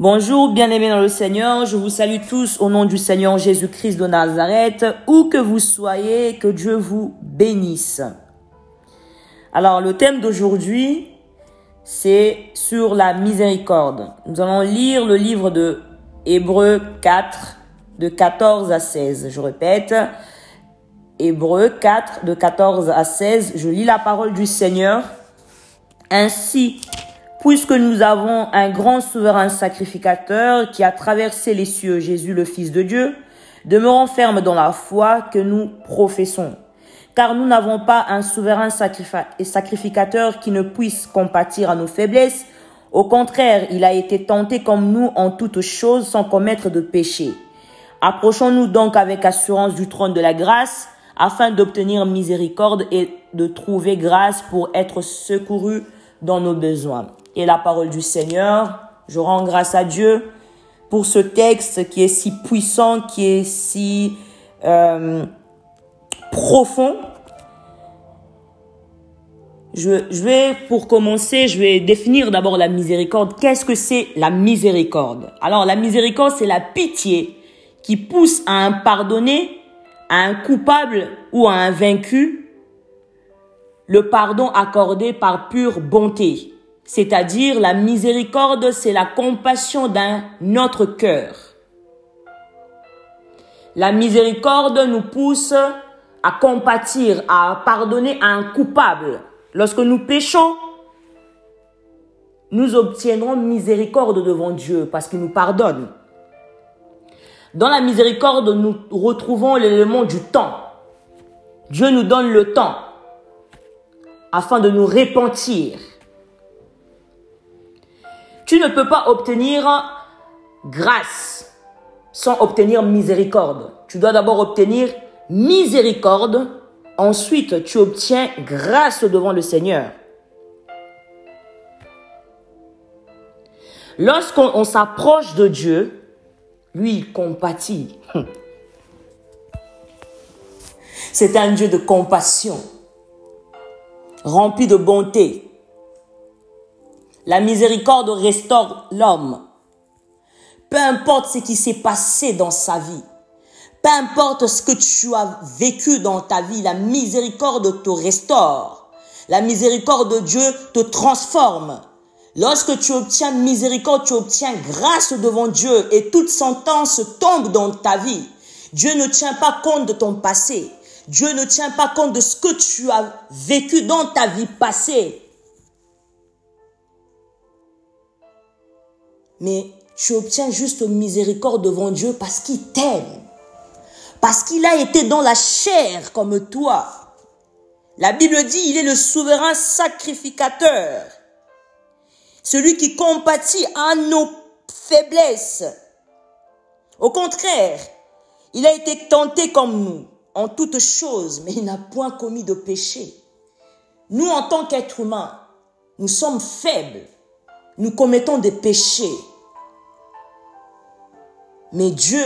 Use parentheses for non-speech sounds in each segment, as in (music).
Bonjour, bien-aimés dans le Seigneur. Je vous salue tous au nom du Seigneur Jésus-Christ de Nazareth. Où que vous soyez, que Dieu vous bénisse. Alors, le thème d'aujourd'hui, c'est sur la miséricorde. Nous allons lire le livre de Hébreux 4, de 14 à 16. Je répète, Hébreux 4, de 14 à 16. Je lis la parole du Seigneur. Ainsi, puisque nous avons un grand souverain sacrificateur qui a traversé les cieux, Jésus le Fils de Dieu, demeurons fermes dans la foi que nous professons. Car nous n'avons pas un souverain sacrificateur qui ne puisse compatir à nos faiblesses. Au contraire, il a été tenté comme nous en toutes choses sans commettre de péché. Approchons-nous donc avec assurance du trône de la grâce afin d'obtenir miséricorde et de trouver grâce pour être secouru dans nos besoins. Et la parole du Seigneur, je rends grâce à Dieu pour ce texte qui est si puissant, qui est si euh, profond. Je, je vais, pour commencer, je vais définir d'abord la miséricorde. Qu'est-ce que c'est la miséricorde? Alors, la miséricorde, c'est la pitié qui pousse à un pardonné, à un coupable ou à un vaincu le pardon accordé par pure bonté, c'est-à-dire la miséricorde, c'est la compassion d'un autre cœur. La miséricorde nous pousse à compatir, à pardonner à un coupable. Lorsque nous péchons, nous obtiendrons miséricorde devant Dieu parce qu'il nous pardonne. Dans la miséricorde, nous retrouvons l'élément du temps. Dieu nous donne le temps afin de nous repentir. Tu ne peux pas obtenir grâce sans obtenir miséricorde. Tu dois d'abord obtenir miséricorde, ensuite tu obtiens grâce devant le Seigneur. Lorsqu'on s'approche de Dieu, lui, il compatit. C'est un Dieu de compassion rempli de bonté. La miséricorde restaure l'homme. Peu importe ce qui s'est passé dans sa vie, peu importe ce que tu as vécu dans ta vie, la miséricorde te restaure. La miséricorde de Dieu te transforme. Lorsque tu obtiens miséricorde, tu obtiens grâce devant Dieu et toute sentence tombe dans ta vie. Dieu ne tient pas compte de ton passé. Dieu ne tient pas compte de ce que tu as vécu dans ta vie passée. Mais tu obtiens juste miséricorde devant Dieu parce qu'il t'aime. Parce qu'il a été dans la chair comme toi. La Bible dit, il est le souverain sacrificateur. Celui qui compatit à nos faiblesses. Au contraire, il a été tenté comme nous en toutes choses, mais il n'a point commis de péché. Nous, en tant qu'êtres humains, nous sommes faibles. Nous commettons des péchés. Mais Dieu,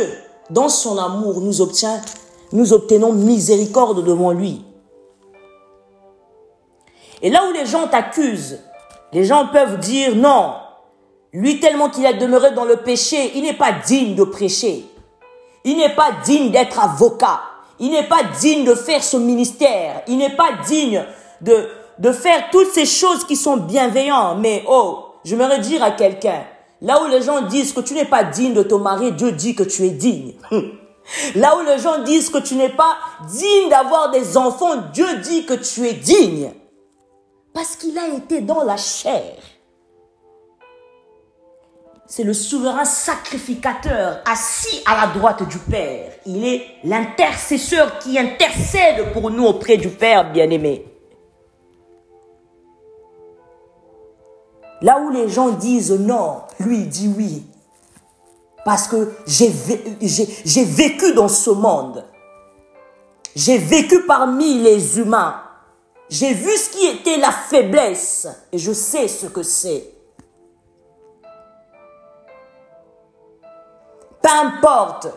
dans son amour, nous obtient, nous obtenons miséricorde devant lui. Et là où les gens t'accusent, les gens peuvent dire non, lui tellement qu'il a demeuré dans le péché, il n'est pas digne de prêcher. Il n'est pas digne d'être avocat. Il n'est pas digne de faire ce ministère. Il n'est pas digne de, de faire toutes ces choses qui sont bienveillantes. Mais oh, je me dire à quelqu'un, là où les gens disent que tu n'es pas digne de ton mari, Dieu dit que tu es digne. (laughs) Là où les gens disent que tu n'es pas digne d'avoir des enfants, Dieu dit que tu es digne. Parce qu'il a été dans la chair c'est le souverain sacrificateur assis à la droite du Père. Il est l'intercesseur qui intercède pour nous auprès du Père bien-aimé. Là où les gens disent non, lui dit oui. Parce que j'ai vécu dans ce monde. J'ai vécu parmi les humains. J'ai vu ce qui était la faiblesse et je sais ce que c'est. Peu importe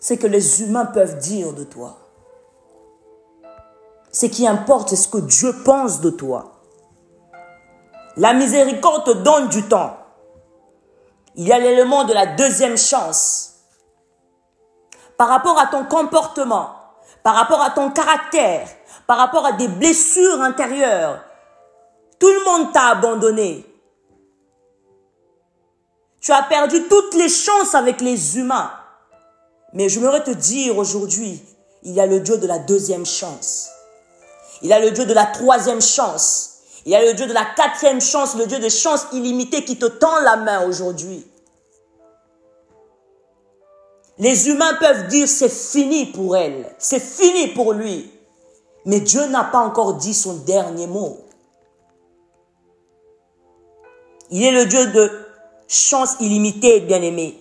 ce que les humains peuvent dire de toi. Ce qui importe, c'est ce que Dieu pense de toi. La miséricorde te donne du temps. Il y a l'élément de la deuxième chance. Par rapport à ton comportement, par rapport à ton caractère, par rapport à des blessures intérieures, tout le monde t'a abandonné. Tu as perdu toutes les chances avec les humains. Mais je voudrais te dire aujourd'hui, il y a le Dieu de la deuxième chance. Il y a le Dieu de la troisième chance. Il y a le Dieu de la quatrième chance, le Dieu de chance illimitée qui te tend la main aujourd'hui. Les humains peuvent dire c'est fini pour elle, c'est fini pour lui. Mais Dieu n'a pas encore dit son dernier mot. Il est le Dieu de chance illimitée, bien-aimé.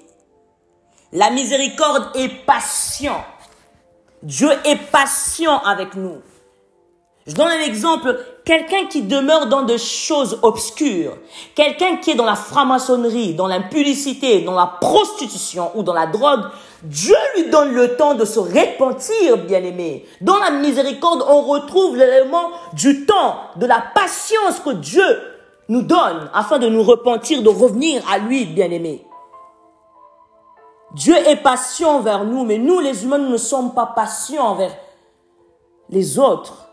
La miséricorde est patient. Dieu est patient avec nous. Je donne un exemple. Quelqu'un qui demeure dans des choses obscures, quelqu'un qui est dans la franc-maçonnerie, dans l'impudicité, dans la prostitution ou dans la drogue, Dieu lui donne le temps de se repentir, bien-aimé. Dans la miséricorde, on retrouve l'élément du temps, de la patience que Dieu nous donne afin de nous repentir, de revenir à lui, bien-aimé. Dieu est patient envers nous, mais nous, les humains, nous ne sommes pas patients envers les autres.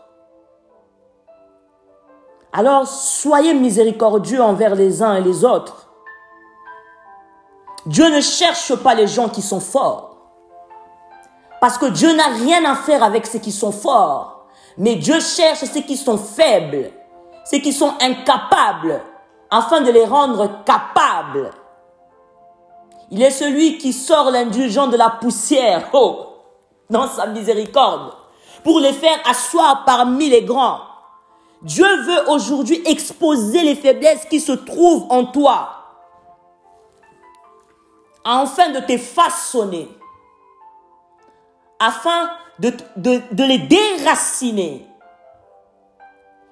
Alors, soyez miséricordieux envers les uns et les autres. Dieu ne cherche pas les gens qui sont forts. Parce que Dieu n'a rien à faire avec ceux qui sont forts. Mais Dieu cherche ceux qui sont faibles, ceux qui sont incapables, afin de les rendre capables. Il est celui qui sort l'indulgent de la poussière, oh, dans sa miséricorde, pour les faire asseoir parmi les grands. Dieu veut aujourd'hui exposer les faiblesses qui se trouvent en toi, afin de te façonner, afin de, de, de les déraciner.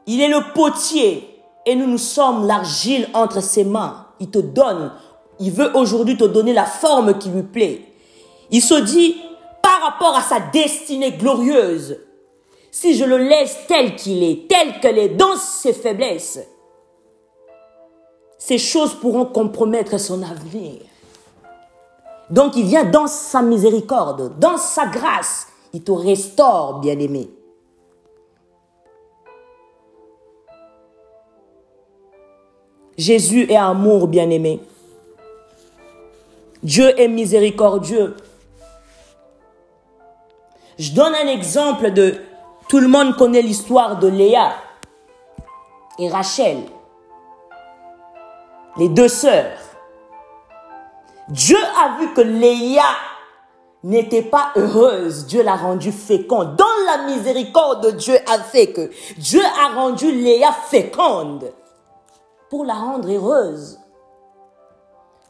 Il est le potier et nous nous sommes l'argile entre ses mains. Il te donne il veut aujourd'hui te donner la forme qui lui plaît. Il se dit, par rapport à sa destinée glorieuse, si je le laisse tel qu'il est, tel qu'elle est, dans ses faiblesses, ces choses pourront compromettre son avenir. Donc il vient dans sa miséricorde, dans sa grâce, il te restaure, bien-aimé. Jésus est amour, bien-aimé. Dieu est miséricordieux. Je donne un exemple de, tout le monde connaît l'histoire de Léa et Rachel, les deux sœurs. Dieu a vu que Léa n'était pas heureuse. Dieu l'a rendue féconde. Dans la miséricorde, Dieu a fait que Dieu a rendu Léa féconde pour la rendre heureuse.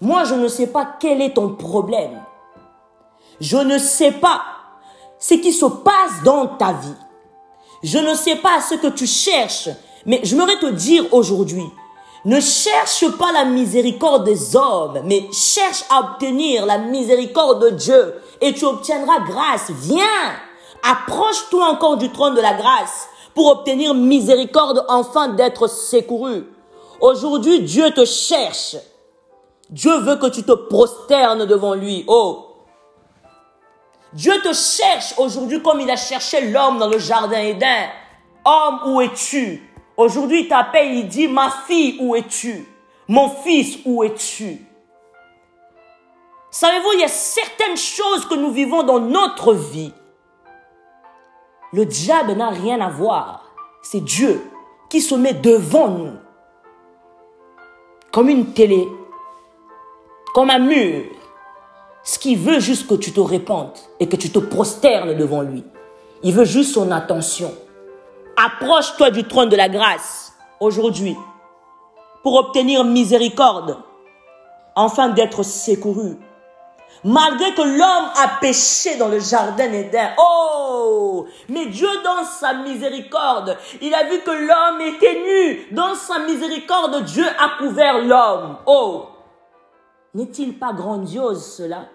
Moi, je ne sais pas quel est ton problème. Je ne sais pas ce qui se passe dans ta vie. Je ne sais pas ce que tu cherches. Mais je voudrais te dire aujourd'hui, ne cherche pas la miséricorde des hommes, mais cherche à obtenir la miséricorde de Dieu et tu obtiendras grâce. Viens, approche-toi encore du trône de la grâce pour obtenir miséricorde enfin d'être secouru. Aujourd'hui, Dieu te cherche. Dieu veut que tu te prosternes devant lui. Oh. Dieu te cherche aujourd'hui comme il a cherché l'homme dans le jardin Éden. Homme, où es-tu? Aujourd'hui, il t'appelle, il dit, ma fille, où es-tu? Mon fils, où es-tu? Savez-vous, il y a certaines choses que nous vivons dans notre vie. Le diable n'a rien à voir. C'est Dieu qui se met devant nous. Comme une télé comme un mur. Ce qu'il veut juste que tu te répandes et que tu te prosternes devant lui. Il veut juste son attention. Approche-toi du trône de la grâce aujourd'hui pour obtenir miséricorde, enfin d'être secouru. Malgré que l'homme a péché dans le jardin d'Éden. Oh! Mais Dieu dans sa miséricorde, il a vu que l'homme était nu. Dans sa miséricorde, Dieu a couvert l'homme. Oh! N'est-il pas grandiose cela?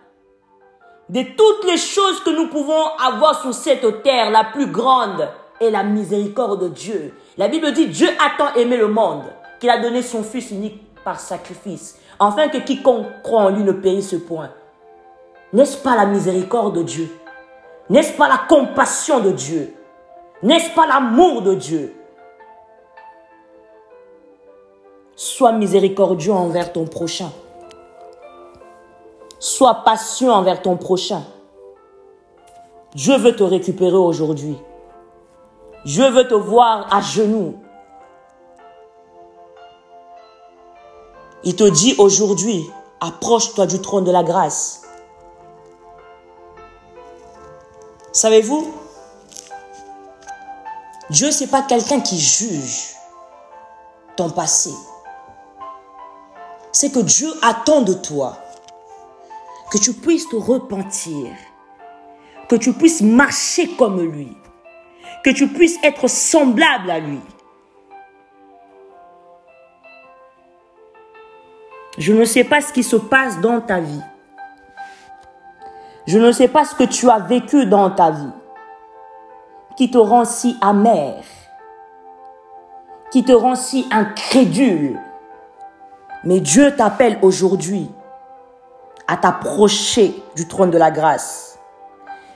De toutes les choses que nous pouvons avoir sur cette terre, la plus grande est la miséricorde de Dieu. La Bible dit Dieu a tant aimé le monde qu'il a donné son Fils unique par sacrifice, afin que quiconque croit en lui ne périsse point. N'est-ce pas la miséricorde de Dieu? N'est-ce pas la compassion de Dieu? N'est-ce pas l'amour de Dieu? Sois miséricordieux envers ton prochain. Sois patient envers ton prochain. Dieu veut te récupérer aujourd'hui. Je veux te voir à genoux. Il te dit aujourd'hui, approche-toi du trône de la grâce. Savez-vous, Dieu, n'est pas quelqu'un qui juge ton passé. C'est que Dieu attend de toi que tu puisses te repentir, que tu puisses marcher comme lui, que tu puisses être semblable à lui. Je ne sais pas ce qui se passe dans ta vie. Je ne sais pas ce que tu as vécu dans ta vie qui te rend si amer, qui te rend si incrédule. Mais Dieu t'appelle aujourd'hui à t'approcher du trône de la grâce.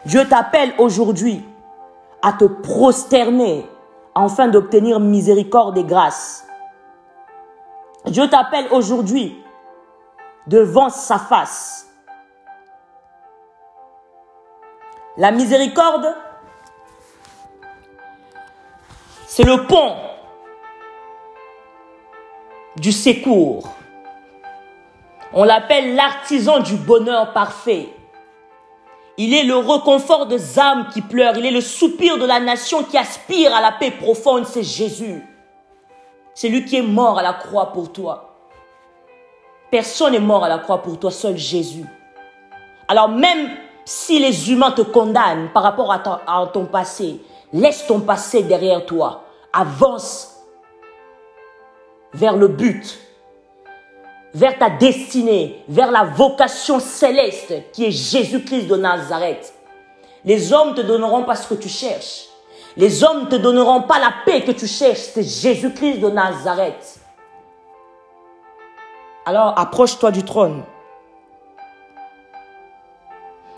Dieu t'appelle aujourd'hui à te prosterner afin d'obtenir miséricorde et grâce. Dieu t'appelle aujourd'hui devant sa face. La miséricorde, c'est le pont du secours. On l'appelle l'artisan du bonheur parfait. Il est le reconfort des âmes qui pleurent. Il est le soupir de la nation qui aspire à la paix profonde. C'est Jésus. C'est lui qui est mort à la croix pour toi. Personne n'est mort à la croix pour toi, seul Jésus. Alors même si les humains te condamnent par rapport à ton, à ton passé, laisse ton passé derrière toi. Avance vers le but vers ta destinée, vers la vocation céleste qui est Jésus-Christ de Nazareth. Les hommes te donneront pas ce que tu cherches. Les hommes ne te donneront pas la paix que tu cherches. C'est Jésus-Christ de Nazareth. Alors approche-toi du trône.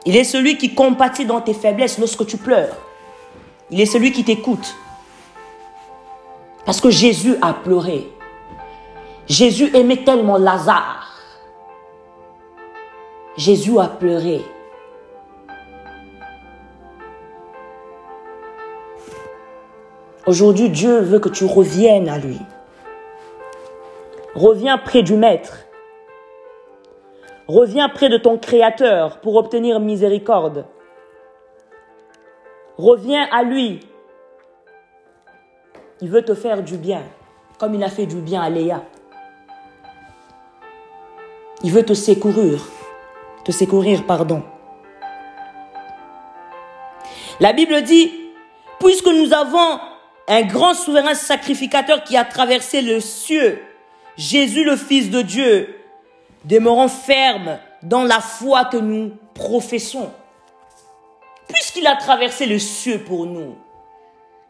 Il est celui qui compatit dans tes faiblesses lorsque tu pleures. Il est celui qui t'écoute. Parce que Jésus a pleuré. Jésus aimait tellement Lazare. Jésus a pleuré. Aujourd'hui, Dieu veut que tu reviennes à lui. Reviens près du Maître. Reviens près de ton Créateur pour obtenir miséricorde. Reviens à lui. Il veut te faire du bien, comme il a fait du bien à Léa. Il veut te secourir. Te secourir, pardon. La Bible dit, puisque nous avons un grand souverain sacrificateur qui a traversé le cieux, Jésus le Fils de Dieu, demeurons fermes dans la foi que nous professons. Puisqu'il a traversé le cieux pour nous,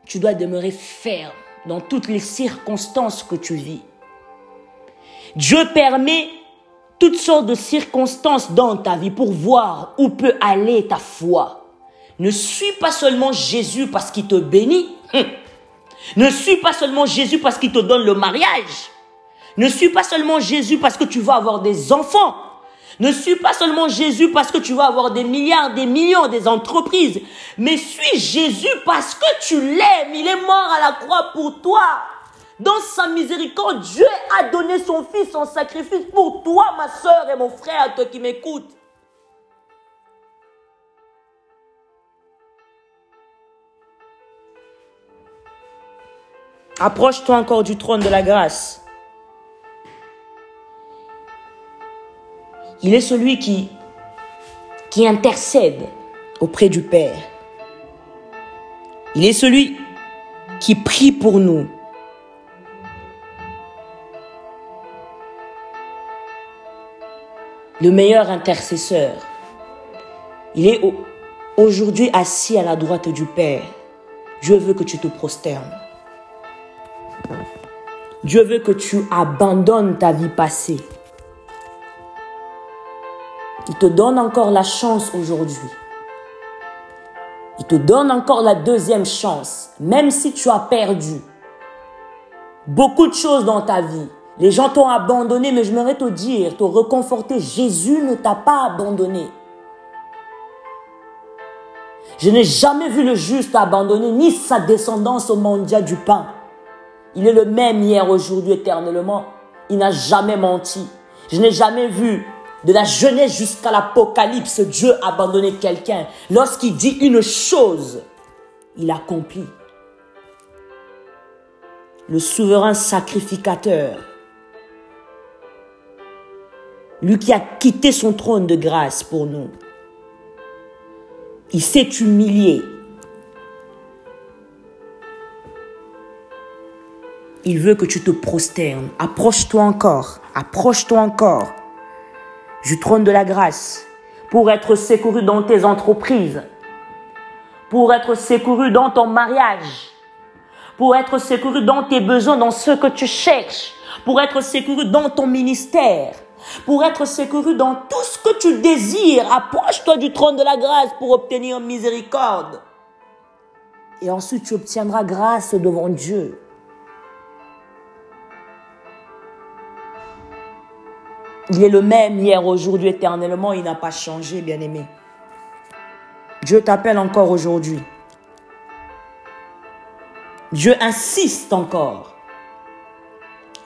tu dois demeurer ferme dans toutes les circonstances que tu vis. Dieu permet toutes sortes de circonstances dans ta vie pour voir où peut aller ta foi. Ne suis pas seulement Jésus parce qu'il te bénit. Hum. Ne suis pas seulement Jésus parce qu'il te donne le mariage. Ne suis pas seulement Jésus parce que tu vas avoir des enfants. Ne suis pas seulement Jésus parce que tu vas avoir des milliards, des millions, des entreprises. Mais suis Jésus parce que tu l'aimes. Il est mort à la croix pour toi. Dans sa miséricorde, Dieu a donné son Fils en sacrifice pour toi, ma soeur et mon frère, toi qui m'écoutes. Approche-toi encore du trône de la grâce. Il est celui qui, qui intercède auprès du Père. Il est celui qui prie pour nous. Le meilleur intercesseur. Il est aujourd'hui assis à la droite du Père. Dieu veut que tu te prosternes. Dieu veut que tu abandonnes ta vie passée. Il te donne encore la chance aujourd'hui. Il te donne encore la deuxième chance, même si tu as perdu beaucoup de choses dans ta vie. Les gens t'ont abandonné, mais je te dire, te reconforter, Jésus ne t'a pas abandonné. Je n'ai jamais vu le juste abandonner, ni sa descendance au mondial du pain. Il est le même hier, aujourd'hui, éternellement. Il n'a jamais menti. Je n'ai jamais vu de la jeunesse jusqu'à l'apocalypse Dieu abandonner quelqu'un. Lorsqu'il dit une chose, il accomplit. Le souverain sacrificateur, lui qui a quitté son trône de grâce pour nous, il s'est humilié. Il veut que tu te prosternes. Approche-toi encore. Approche-toi encore du trône de la grâce pour être secouru dans tes entreprises, pour être secouru dans ton mariage, pour être secouru dans tes besoins, dans ce que tu cherches, pour être secouru dans ton ministère, pour être secouru dans tout ce que tu désires. Approche-toi du trône de la grâce pour obtenir miséricorde. Et ensuite, tu obtiendras grâce devant Dieu. Il est le même hier, aujourd'hui, éternellement. Il n'a pas changé, bien-aimé. Dieu t'appelle encore aujourd'hui. Dieu insiste encore.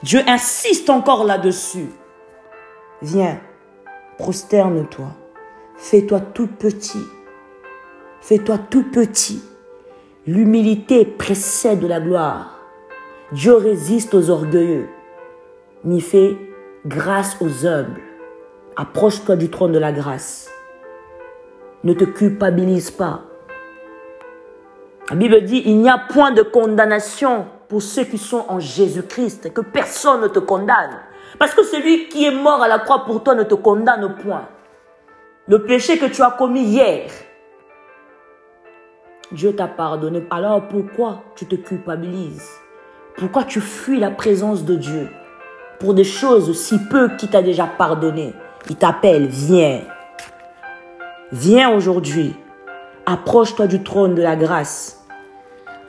Dieu insiste encore là-dessus. Viens, prosterne-toi. Fais-toi tout petit. Fais-toi tout petit. L'humilité précède la gloire. Dieu résiste aux orgueilleux, mais fait grâce aux humbles. Approche-toi du trône de la grâce. Ne te culpabilise pas. La Bible dit, il n'y a point de condamnation pour ceux qui sont en Jésus-Christ, que personne ne te condamne. Parce que celui qui est mort à la croix pour toi ne te condamne point. Le péché que tu as commis hier, Dieu t'a pardonné. Alors pourquoi tu te culpabilises? Pourquoi tu fuis la présence de Dieu pour des choses si peu qui t'a déjà pardonné? Il t'appelle, viens. Viens aujourd'hui. Approche-toi du trône de la grâce.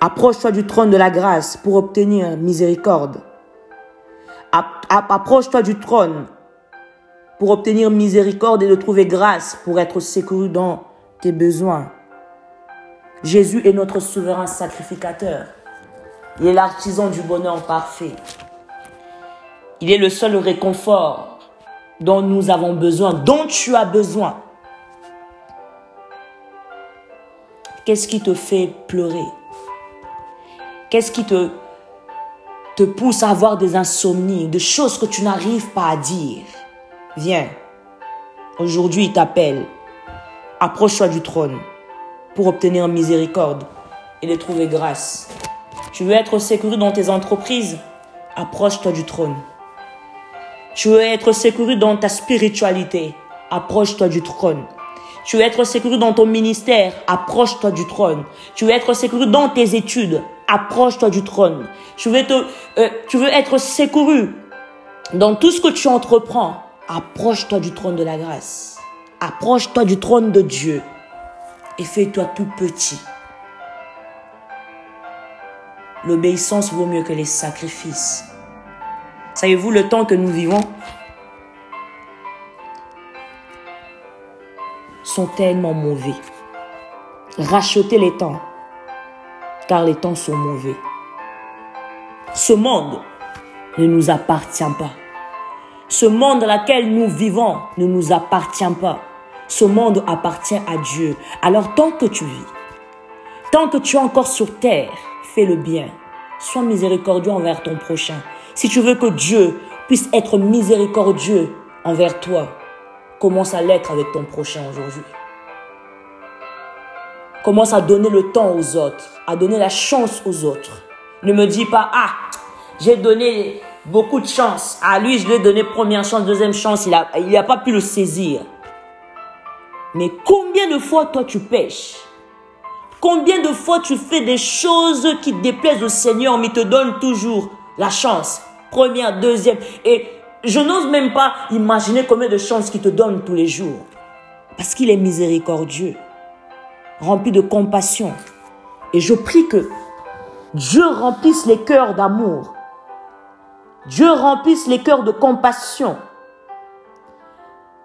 Approche-toi du trône de la grâce pour obtenir miséricorde. Approche-toi du trône pour obtenir miséricorde et de trouver grâce pour être secouru dans tes besoins. Jésus est notre souverain sacrificateur. Il est l'artisan du bonheur parfait. Il est le seul réconfort dont nous avons besoin, dont tu as besoin. Qu'est-ce qui te fait pleurer? Qu'est-ce qui te, te pousse à avoir des insomnies, des choses que tu n'arrives pas à dire Viens, aujourd'hui il t'appelle. Approche-toi du trône pour obtenir miséricorde et de trouver grâce. Tu veux être sécurisé dans tes entreprises? Approche-toi du trône. Tu veux être secouru dans ta spiritualité? Approche-toi du trône. Tu veux être secouru dans ton ministère? Approche-toi du trône. Tu veux être secouru dans tes études? Approche-toi du trône. Tu veux, te, euh, tu veux être secouru dans tout ce que tu entreprends. Approche-toi du trône de la grâce. Approche-toi du trône de Dieu. Et fais-toi tout petit. L'obéissance vaut mieux que les sacrifices. Savez-vous le temps que nous vivons? Sont tellement mauvais. Rachetez les temps, car les temps sont mauvais. Ce monde ne nous appartient pas. Ce monde dans lequel nous vivons ne nous appartient pas. Ce monde appartient à Dieu. Alors tant que tu vis, tant que tu es encore sur terre, fais le bien. Sois miséricordieux envers ton prochain. Si tu veux que Dieu puisse être miséricordieux envers toi, commence à l'être avec ton prochain aujourd'hui. Commence à donner le temps aux autres, à donner la chance aux autres. Ne me dis pas, ah, j'ai donné beaucoup de chance. À lui, je lui ai donné première chance, deuxième chance, il n'a il pas pu le saisir. Mais combien de fois toi tu pêches? Combien de fois tu fais des choses qui déplaisent au Seigneur, mais te donne toujours la chance? Première, deuxième. Et je n'ose même pas imaginer combien de chances qu'il te donne tous les jours. Parce qu'il est miséricordieux, rempli de compassion. Et je prie que Dieu remplisse les cœurs d'amour. Dieu remplisse les cœurs de compassion.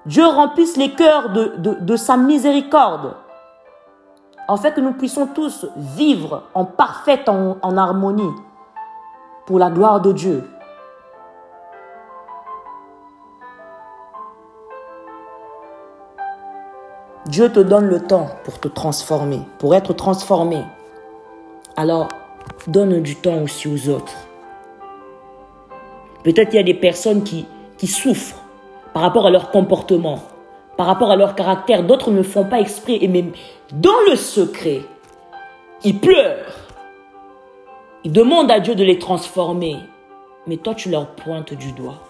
Dieu remplisse les cœurs de, sa miséricorde. En fait que nous puissions tous vivre en parfaite en harmonie pour la gloire de Dieu. Dieu te donne le temps pour te transformer, pour être transformé. Alors, donne du temps aussi aux autres. Peut-être il y a des personnes qui, qui souffrent par rapport à leur comportement, par rapport à leur caractère. D'autres ne font pas exprès et même dans le secret, ils pleurent. Ils demandent à Dieu de les transformer. Mais toi, tu leur pointes du doigt.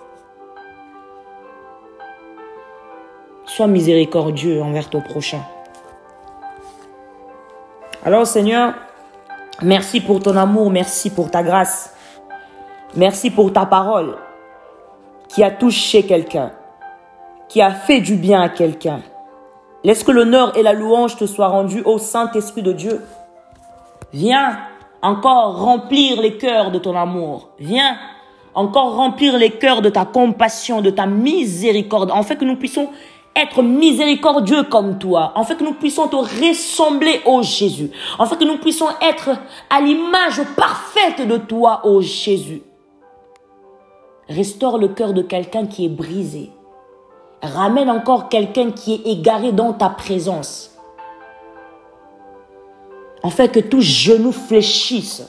Sois miséricordieux envers ton prochain. Alors Seigneur, merci pour ton amour, merci pour ta grâce. Merci pour ta parole qui a touché quelqu'un, qui a fait du bien à quelqu'un. Laisse que l'honneur et la louange te soient rendus au Saint-Esprit de Dieu. Viens encore remplir les cœurs de ton amour. Viens encore remplir les cœurs de ta compassion, de ta miséricorde, en fait que nous puissions être miséricordieux comme toi, en fait que nous puissions te ressembler au Jésus, en fait que nous puissions être à l'image parfaite de toi, ô Jésus. Restaure le cœur de quelqu'un qui est brisé. Ramène encore quelqu'un qui est égaré dans ta présence. En fait que tout genou fléchisse,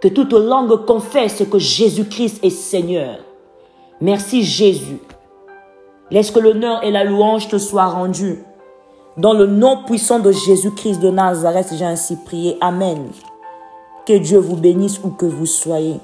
que toute langue confesse que Jésus-Christ est Seigneur. Merci Jésus. Laisse que l'honneur et la louange te soient rendus. Dans le nom puissant de Jésus-Christ de Nazareth, j'ai ainsi prié. Amen. Que Dieu vous bénisse où que vous soyez.